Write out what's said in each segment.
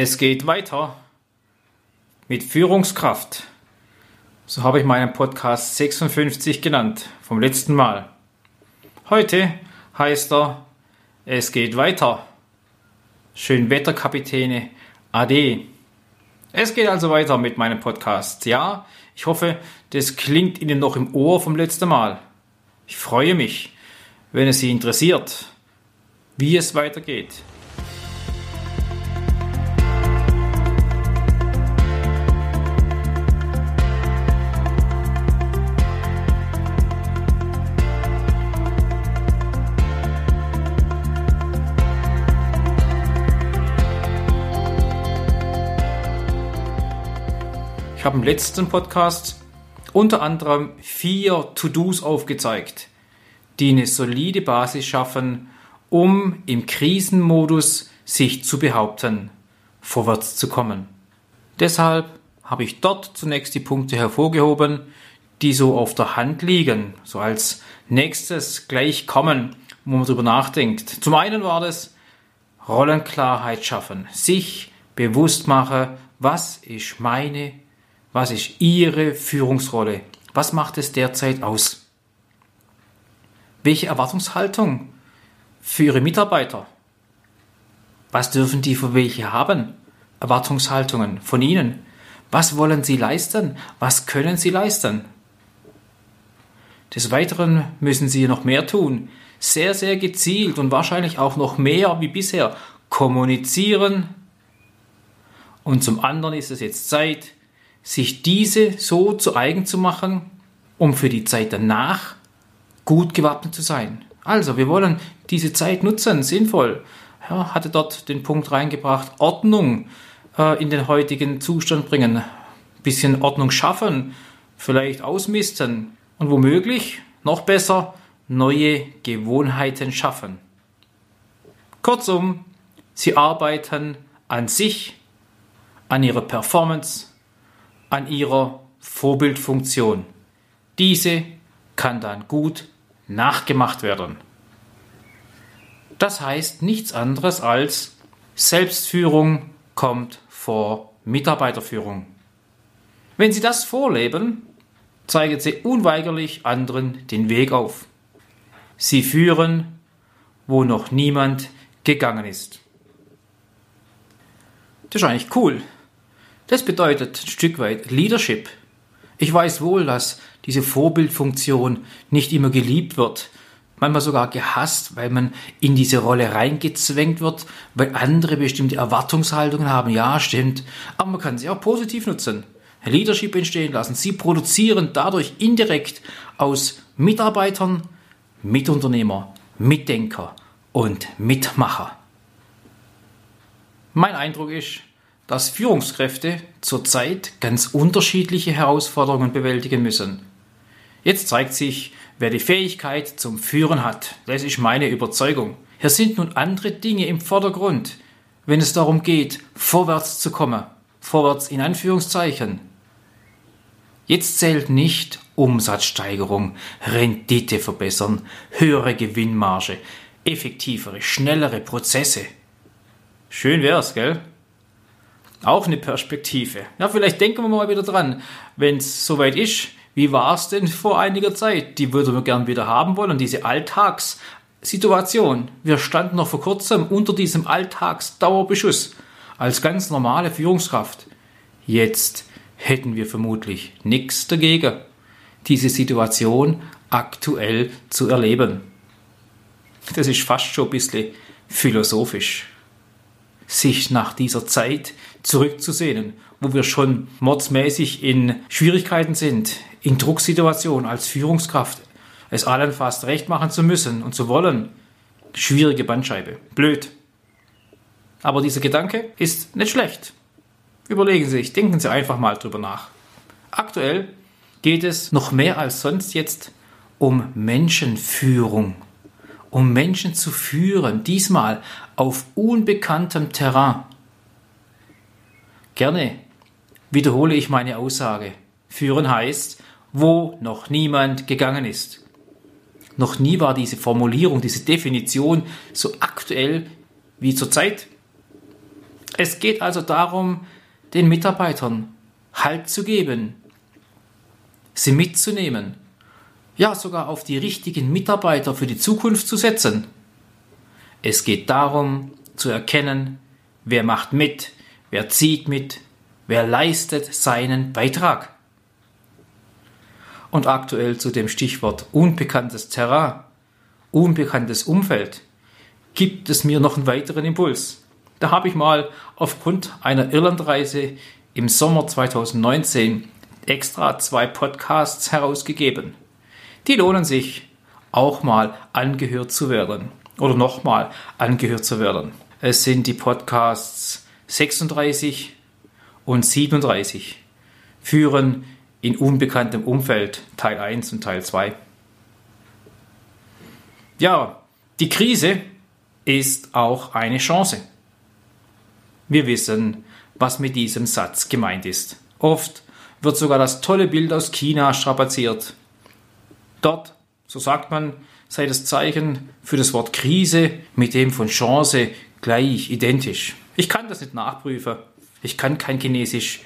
Es geht weiter mit Führungskraft. So habe ich meinen Podcast 56 genannt, vom letzten Mal. Heute heißt er Es geht weiter. Schönwetterkapitäne AD. Es geht also weiter mit meinem Podcast. Ja, ich hoffe, das klingt Ihnen noch im Ohr vom letzten Mal. Ich freue mich, wenn es Sie interessiert, wie es weitergeht. Im letzten Podcast unter anderem vier To-Dos aufgezeigt, die eine solide Basis schaffen, um im Krisenmodus sich zu behaupten, vorwärts zu kommen. Deshalb habe ich dort zunächst die Punkte hervorgehoben, die so auf der Hand liegen, so als nächstes gleich kommen, wo man darüber nachdenkt. Zum einen war das Rollenklarheit schaffen, sich bewusst machen, was ist meine was ist Ihre Führungsrolle? Was macht es derzeit aus? Welche Erwartungshaltung für Ihre Mitarbeiter? Was dürfen die für welche haben? Erwartungshaltungen von Ihnen. Was wollen Sie leisten? Was können Sie leisten? Des Weiteren müssen Sie noch mehr tun. Sehr, sehr gezielt und wahrscheinlich auch noch mehr wie bisher kommunizieren. Und zum anderen ist es jetzt Zeit, sich diese so zu eigen zu machen, um für die Zeit danach gut gewappnet zu sein. Also, wir wollen diese Zeit nutzen, sinnvoll. Ja, hatte dort den Punkt reingebracht, Ordnung äh, in den heutigen Zustand bringen, bisschen Ordnung schaffen, vielleicht ausmisten und womöglich, noch besser, neue Gewohnheiten schaffen. Kurzum, sie arbeiten an sich, an ihrer Performance, an ihrer Vorbildfunktion. Diese kann dann gut nachgemacht werden. Das heißt nichts anderes als Selbstführung kommt vor Mitarbeiterführung. Wenn Sie das vorleben, zeigen Sie unweigerlich anderen den Weg auf. Sie führen, wo noch niemand gegangen ist. Das ist eigentlich cool. Das bedeutet ein Stück weit Leadership. Ich weiß wohl, dass diese Vorbildfunktion nicht immer geliebt wird, manchmal sogar gehasst, weil man in diese Rolle reingezwängt wird, weil andere bestimmte Erwartungshaltungen haben. Ja, stimmt. Aber man kann sie auch positiv nutzen. Leadership entstehen lassen. Sie produzieren dadurch indirekt aus Mitarbeitern Mitunternehmer, Mitdenker und Mitmacher. Mein Eindruck ist, dass Führungskräfte zurzeit ganz unterschiedliche Herausforderungen bewältigen müssen. Jetzt zeigt sich, wer die Fähigkeit zum Führen hat. Das ist meine Überzeugung. Hier sind nun andere Dinge im Vordergrund, wenn es darum geht, vorwärts zu kommen. Vorwärts in Anführungszeichen. Jetzt zählt nicht Umsatzsteigerung, Rendite verbessern, höhere Gewinnmarge, effektivere, schnellere Prozesse. Schön wär's, gell? Auch eine Perspektive. Ja, vielleicht denken wir mal wieder dran, wenn es soweit ist. Wie war es denn vor einiger Zeit? Die würden wir gern wieder haben wollen, diese Alltagssituation. Wir standen noch vor kurzem unter diesem Alltagsdauerbeschuss als ganz normale Führungskraft. Jetzt hätten wir vermutlich nichts dagegen, diese Situation aktuell zu erleben. Das ist fast schon ein bisschen philosophisch sich nach dieser Zeit zurückzusehnen, wo wir schon mordsmäßig in Schwierigkeiten sind, in Drucksituationen als Führungskraft, es allen fast recht machen zu müssen und zu wollen. Schwierige Bandscheibe. Blöd. Aber dieser Gedanke ist nicht schlecht. Überlegen Sie sich, denken Sie einfach mal drüber nach. Aktuell geht es noch mehr als sonst jetzt um Menschenführung um Menschen zu führen, diesmal auf unbekanntem Terrain. Gerne wiederhole ich meine Aussage. Führen heißt, wo noch niemand gegangen ist. Noch nie war diese Formulierung, diese Definition so aktuell wie zurzeit. Es geht also darum, den Mitarbeitern Halt zu geben, sie mitzunehmen, ja sogar auf die richtigen Mitarbeiter für die Zukunft zu setzen. Es geht darum zu erkennen, wer macht mit, wer zieht mit, wer leistet seinen Beitrag. Und aktuell zu dem Stichwort unbekanntes Terrain, unbekanntes Umfeld, gibt es mir noch einen weiteren Impuls. Da habe ich mal aufgrund einer Irlandreise im Sommer 2019 extra zwei Podcasts herausgegeben. Die lohnen sich, auch mal angehört zu werden oder nochmal angehört zu werden. Es sind die Podcasts 36 und 37, führen in unbekanntem Umfeld Teil 1 und Teil 2. Ja, die Krise ist auch eine Chance. Wir wissen, was mit diesem Satz gemeint ist. Oft wird sogar das tolle Bild aus China strapaziert. Dort, so sagt man, sei das Zeichen für das Wort Krise mit dem von Chance gleich identisch. Ich kann das nicht nachprüfen. Ich kann kein Chinesisch.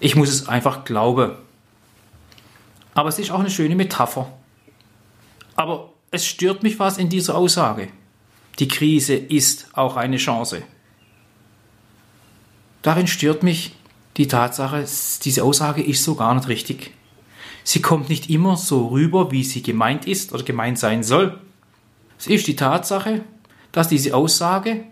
Ich muss es einfach glauben. Aber es ist auch eine schöne Metapher. Aber es stört mich was in dieser Aussage. Die Krise ist auch eine Chance. Darin stört mich die Tatsache, diese Aussage ist so gar nicht richtig. Sie kommt nicht immer so rüber, wie sie gemeint ist oder gemeint sein soll. Es ist die Tatsache, dass diese Aussage,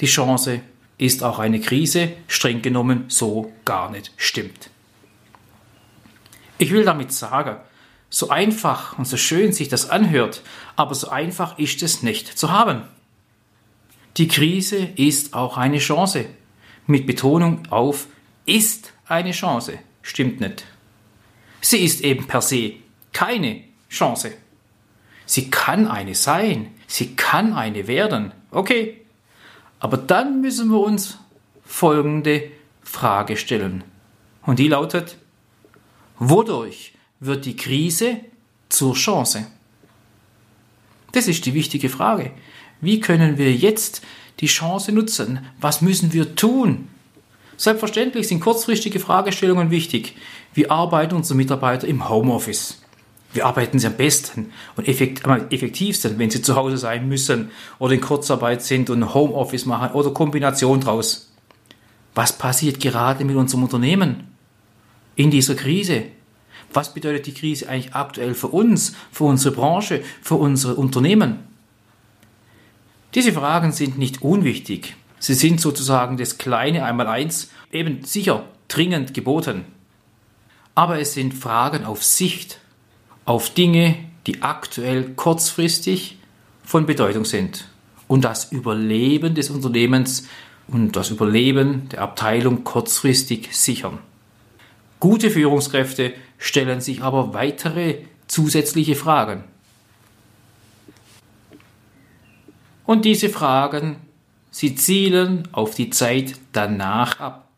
die Chance ist auch eine Krise, streng genommen so gar nicht stimmt. Ich will damit sagen, so einfach und so schön sich das anhört, aber so einfach ist es nicht zu haben. Die Krise ist auch eine Chance. Mit Betonung auf ist eine Chance. Stimmt nicht. Sie ist eben per se keine Chance. Sie kann eine sein. Sie kann eine werden. Okay. Aber dann müssen wir uns folgende Frage stellen. Und die lautet, wodurch wird die Krise zur Chance? Das ist die wichtige Frage. Wie können wir jetzt die Chance nutzen? Was müssen wir tun? Selbstverständlich sind kurzfristige Fragestellungen wichtig. Wie arbeiten unsere Mitarbeiter im Homeoffice? Wie arbeiten sie am besten und effektivsten, wenn sie zu Hause sein müssen oder in Kurzarbeit sind und Homeoffice machen oder Kombination draus? Was passiert gerade mit unserem Unternehmen in dieser Krise? Was bedeutet die Krise eigentlich aktuell für uns, für unsere Branche, für unsere Unternehmen? Diese Fragen sind nicht unwichtig. Sie sind sozusagen das kleine Einmaleins, eben sicher dringend geboten. Aber es sind Fragen auf Sicht, auf Dinge, die aktuell kurzfristig von Bedeutung sind und das Überleben des Unternehmens und das Überleben der Abteilung kurzfristig sichern. Gute Führungskräfte stellen sich aber weitere zusätzliche Fragen. Und diese Fragen, sie zielen auf die Zeit danach ab.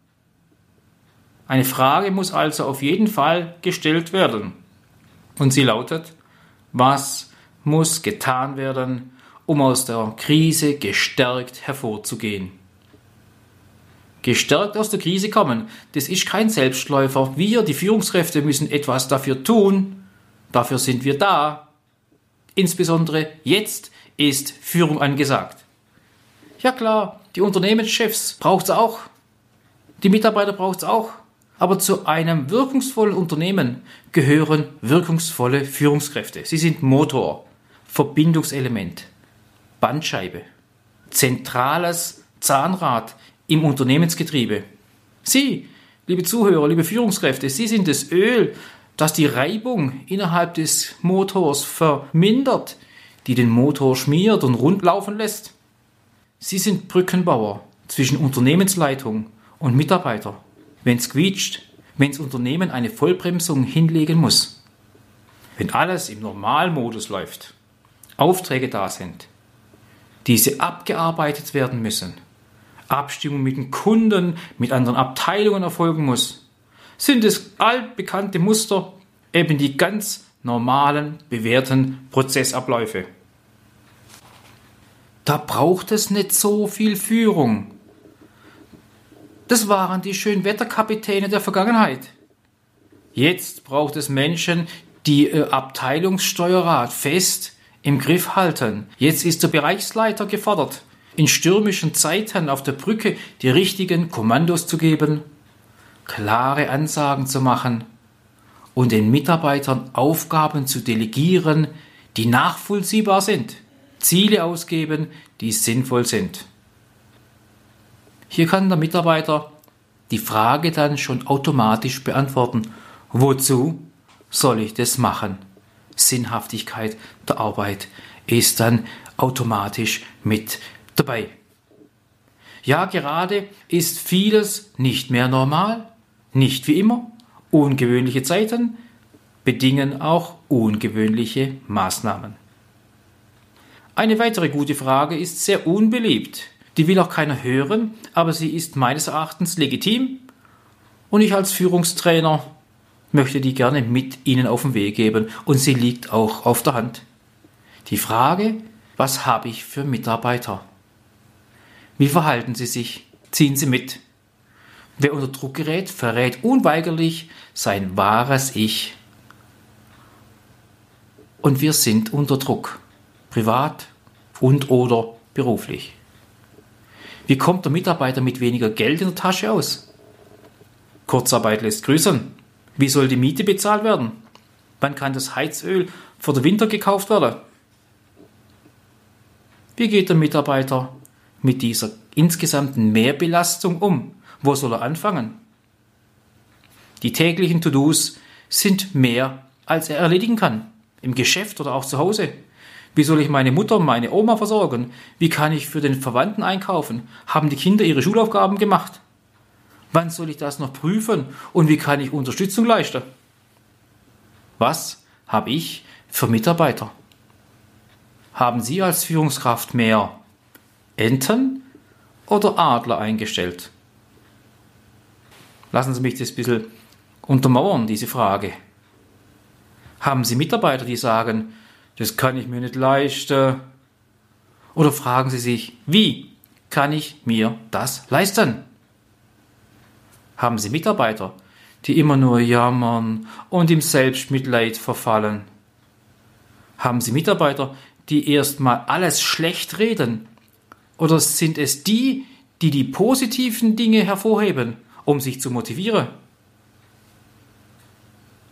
Eine Frage muss also auf jeden Fall gestellt werden. Und sie lautet, was muss getan werden, um aus der Krise gestärkt hervorzugehen? Gestärkt aus der Krise kommen, das ist kein Selbstläufer. Wir, die Führungskräfte, müssen etwas dafür tun. Dafür sind wir da. Insbesondere jetzt ist Führung angesagt. Ja klar, die Unternehmenschefs braucht es auch. Die Mitarbeiter braucht es auch. Aber zu einem wirkungsvollen Unternehmen gehören wirkungsvolle Führungskräfte. Sie sind Motor, Verbindungselement, Bandscheibe, zentrales Zahnrad im Unternehmensgetriebe. Sie, liebe Zuhörer, liebe Führungskräfte, Sie sind das Öl, das die Reibung innerhalb des Motors vermindert, die den Motor schmiert und rund laufen lässt. Sie sind Brückenbauer zwischen Unternehmensleitung und Mitarbeiter. Wenn es quietscht, wenn das Unternehmen eine Vollbremsung hinlegen muss. Wenn alles im Normalmodus läuft, Aufträge da sind, diese abgearbeitet werden müssen, Abstimmung mit den Kunden, mit anderen Abteilungen erfolgen muss, sind es altbekannte Muster, eben die ganz normalen, bewährten Prozessabläufe. Da braucht es nicht so viel Führung. Das waren die Schönwetterkapitäne der Vergangenheit. Jetzt braucht es Menschen, die äh, Abteilungssteuerrat fest im Griff halten. Jetzt ist der Bereichsleiter gefordert, in stürmischen Zeiten auf der Brücke die richtigen Kommandos zu geben, klare Ansagen zu machen und den Mitarbeitern Aufgaben zu delegieren, die nachvollziehbar sind, Ziele ausgeben, die sinnvoll sind. Hier kann der Mitarbeiter die Frage dann schon automatisch beantworten, wozu soll ich das machen? Sinnhaftigkeit der Arbeit ist dann automatisch mit dabei. Ja, gerade ist vieles nicht mehr normal, nicht wie immer. Ungewöhnliche Zeiten bedingen auch ungewöhnliche Maßnahmen. Eine weitere gute Frage ist sehr unbeliebt. Die will auch keiner hören, aber sie ist meines Erachtens legitim und ich als Führungstrainer möchte die gerne mit Ihnen auf den Weg geben und sie liegt auch auf der Hand. Die Frage, was habe ich für Mitarbeiter? Wie verhalten sie sich? Ziehen sie mit? Wer unter Druck gerät, verrät unweigerlich sein wahres Ich. Und wir sind unter Druck, privat und oder beruflich. Wie kommt der Mitarbeiter mit weniger Geld in der Tasche aus? Kurzarbeit lässt grüßen. Wie soll die Miete bezahlt werden? Wann kann das Heizöl für den Winter gekauft werden? Wie geht der Mitarbeiter mit dieser insgesamten Mehrbelastung um? Wo soll er anfangen? Die täglichen To-Dos sind mehr, als er erledigen kann. Im Geschäft oder auch zu Hause. Wie soll ich meine Mutter, meine Oma versorgen? Wie kann ich für den Verwandten einkaufen? Haben die Kinder ihre Schulaufgaben gemacht? Wann soll ich das noch prüfen und wie kann ich Unterstützung leisten? Was habe ich für Mitarbeiter? Haben Sie als Führungskraft mehr Enten oder Adler eingestellt? Lassen Sie mich das ein bisschen untermauern, diese Frage. Haben Sie Mitarbeiter, die sagen, das kann ich mir nicht leisten? Oder fragen Sie sich, wie kann ich mir das leisten? haben Sie Mitarbeiter, die immer nur jammern und im Selbstmitleid verfallen? Haben Sie Mitarbeiter, die erstmal alles schlecht reden? Oder sind es die, die die positiven Dinge hervorheben, um sich zu motivieren?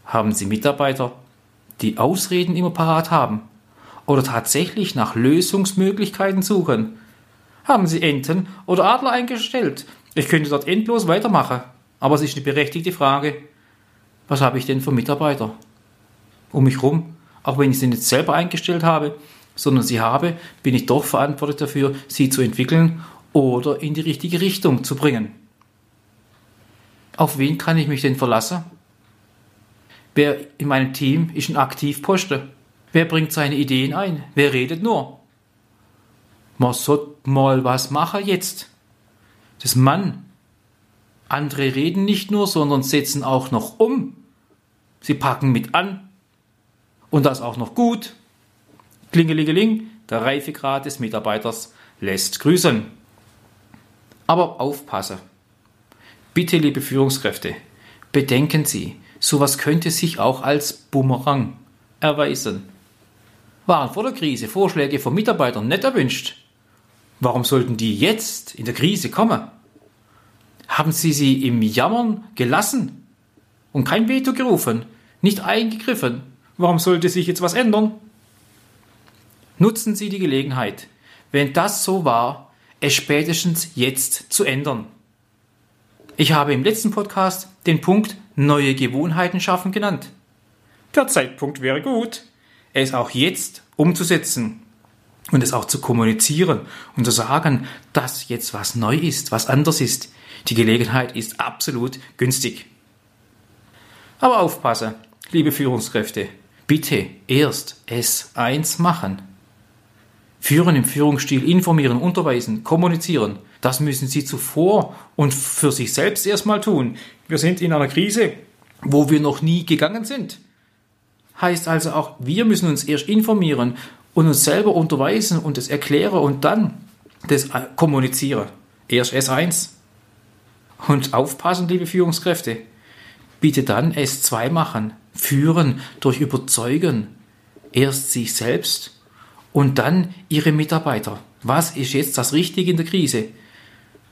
Haben Sie Mitarbeiter, die Ausreden immer parat haben oder tatsächlich nach Lösungsmöglichkeiten suchen? Haben Sie Enten oder Adler eingestellt? Ich könnte dort endlos weitermachen. Aber es ist eine berechtigte Frage, was habe ich denn für Mitarbeiter um mich herum? Auch wenn ich sie nicht selber eingestellt habe, sondern sie habe, bin ich doch verantwortlich dafür, sie zu entwickeln oder in die richtige Richtung zu bringen. Auf wen kann ich mich denn verlassen? Wer in meinem Team ist ein Aktivposten? Wer bringt seine Ideen ein? Wer redet nur? Man sollte mal was machen jetzt. Das Mann andere reden nicht nur, sondern setzen auch noch um. Sie packen mit an. Und das auch noch gut. Klingelingeling, der Reifegrad des Mitarbeiters lässt grüßen. Aber aufpasse. Bitte, liebe Führungskräfte, bedenken Sie, sowas könnte sich auch als Bumerang erweisen. Waren vor der Krise Vorschläge von Mitarbeitern nicht erwünscht? Warum sollten die jetzt in der Krise kommen? Haben Sie sie im Jammern gelassen und kein Veto gerufen, nicht eingegriffen? Warum sollte sich jetzt was ändern? Nutzen Sie die Gelegenheit, wenn das so war, es spätestens jetzt zu ändern. Ich habe im letzten Podcast den Punkt neue Gewohnheiten schaffen genannt. Der Zeitpunkt wäre gut, es auch jetzt umzusetzen und es auch zu kommunizieren und zu sagen, dass jetzt was neu ist, was anders ist, die Gelegenheit ist absolut günstig. Aber aufpassen, liebe Führungskräfte, bitte erst S1 machen. Führen im Führungsstil, informieren, unterweisen, kommunizieren. Das müssen Sie zuvor und für sich selbst erstmal tun. Wir sind in einer Krise, wo wir noch nie gegangen sind. Heißt also auch, wir müssen uns erst informieren und uns selber unterweisen und es erklären und dann das kommunizieren. Erst S1. Und aufpassen, liebe Führungskräfte. Bitte dann S2 machen. Führen durch Überzeugen. Erst sich selbst und dann Ihre Mitarbeiter. Was ist jetzt das Richtige in der Krise?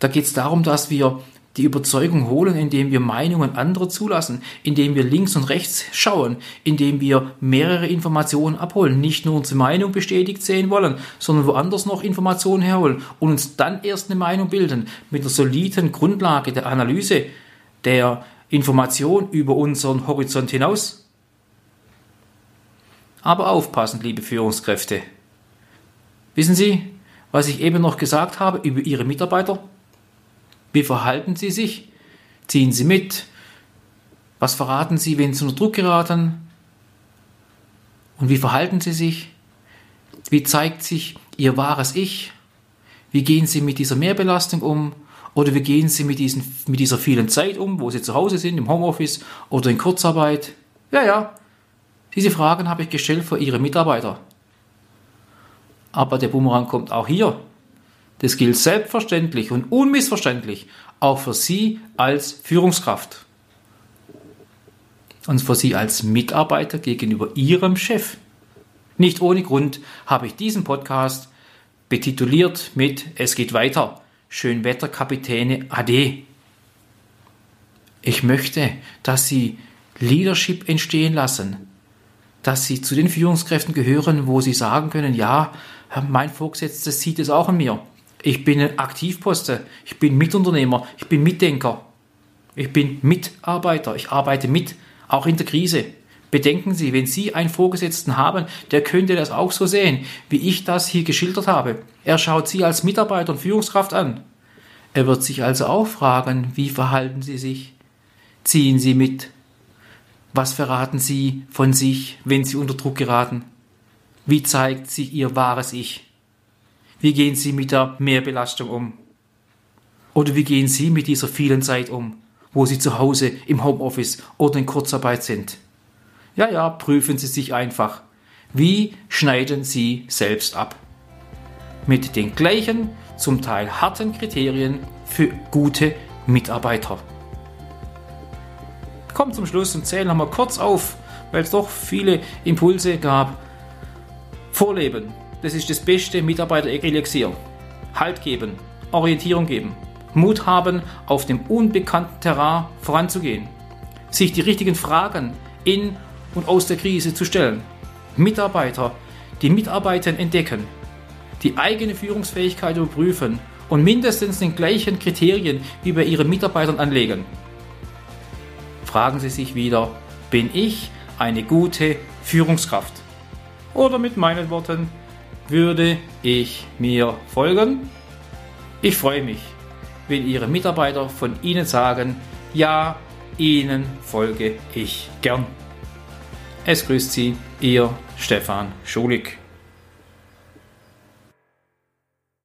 Da geht es darum, dass wir die Überzeugung holen, indem wir Meinungen anderer zulassen, indem wir links und rechts schauen, indem wir mehrere Informationen abholen, nicht nur unsere Meinung bestätigt sehen wollen, sondern woanders noch Informationen herholen und uns dann erst eine Meinung bilden mit einer soliden Grundlage der Analyse der Information über unseren Horizont hinaus. Aber aufpassen, liebe Führungskräfte. Wissen Sie, was ich eben noch gesagt habe über Ihre Mitarbeiter? Wie verhalten sie sich? Ziehen sie mit? Was verraten sie, wenn sie unter Druck geraten? Und wie verhalten sie sich? Wie zeigt sich ihr wahres Ich? Wie gehen sie mit dieser Mehrbelastung um? Oder wie gehen sie mit, diesen, mit dieser vielen Zeit um, wo sie zu Hause sind, im Homeoffice oder in Kurzarbeit? Ja, ja, diese Fragen habe ich gestellt für Ihre Mitarbeiter. Aber der Bumerang kommt auch hier. Das gilt selbstverständlich und unmissverständlich auch für Sie als Führungskraft und für Sie als Mitarbeiter gegenüber Ihrem Chef. Nicht ohne Grund habe ich diesen Podcast betituliert mit Es geht weiter. Schönwetterkapitäne AD. Ich möchte, dass Sie Leadership entstehen lassen, dass Sie zu den Führungskräften gehören, wo Sie sagen können, ja, mein Vorgesetzter sieht es auch an mir. Ich bin ein Aktivposte, ich bin Mitunternehmer, ich bin Mitdenker, ich bin Mitarbeiter, ich arbeite mit, auch in der Krise. Bedenken Sie, wenn Sie einen Vorgesetzten haben, der könnte das auch so sehen, wie ich das hier geschildert habe. Er schaut Sie als Mitarbeiter und Führungskraft an. Er wird sich also auch fragen, wie verhalten Sie sich? Ziehen Sie mit? Was verraten Sie von sich, wenn Sie unter Druck geraten? Wie zeigt sich Ihr wahres Ich? Wie gehen Sie mit der Mehrbelastung um? Oder wie gehen Sie mit dieser vielen Zeit um, wo Sie zu Hause im Homeoffice oder in Kurzarbeit sind? Ja, ja, prüfen Sie sich einfach. Wie schneiden Sie selbst ab? Mit den gleichen, zum Teil harten Kriterien für gute Mitarbeiter. Kommt zum Schluss und zählen nochmal kurz auf, weil es doch viele Impulse gab. Vorleben, das ist das beste Mitarbeiter-Elixier. Halt geben, Orientierung geben, Mut haben, auf dem unbekannten Terrain voranzugehen, sich die richtigen Fragen in und aus der Krise zu stellen, Mitarbeiter, die Mitarbeiter entdecken, die eigene Führungsfähigkeit überprüfen und mindestens den gleichen Kriterien wie bei ihren Mitarbeitern anlegen. Fragen Sie sich wieder, bin ich eine gute Führungskraft? Oder mit meinen Worten, würde ich mir folgen. Ich freue mich, wenn Ihre Mitarbeiter von Ihnen sagen, ja, Ihnen folge ich gern. Es grüßt Sie, Ihr Stefan Schulig.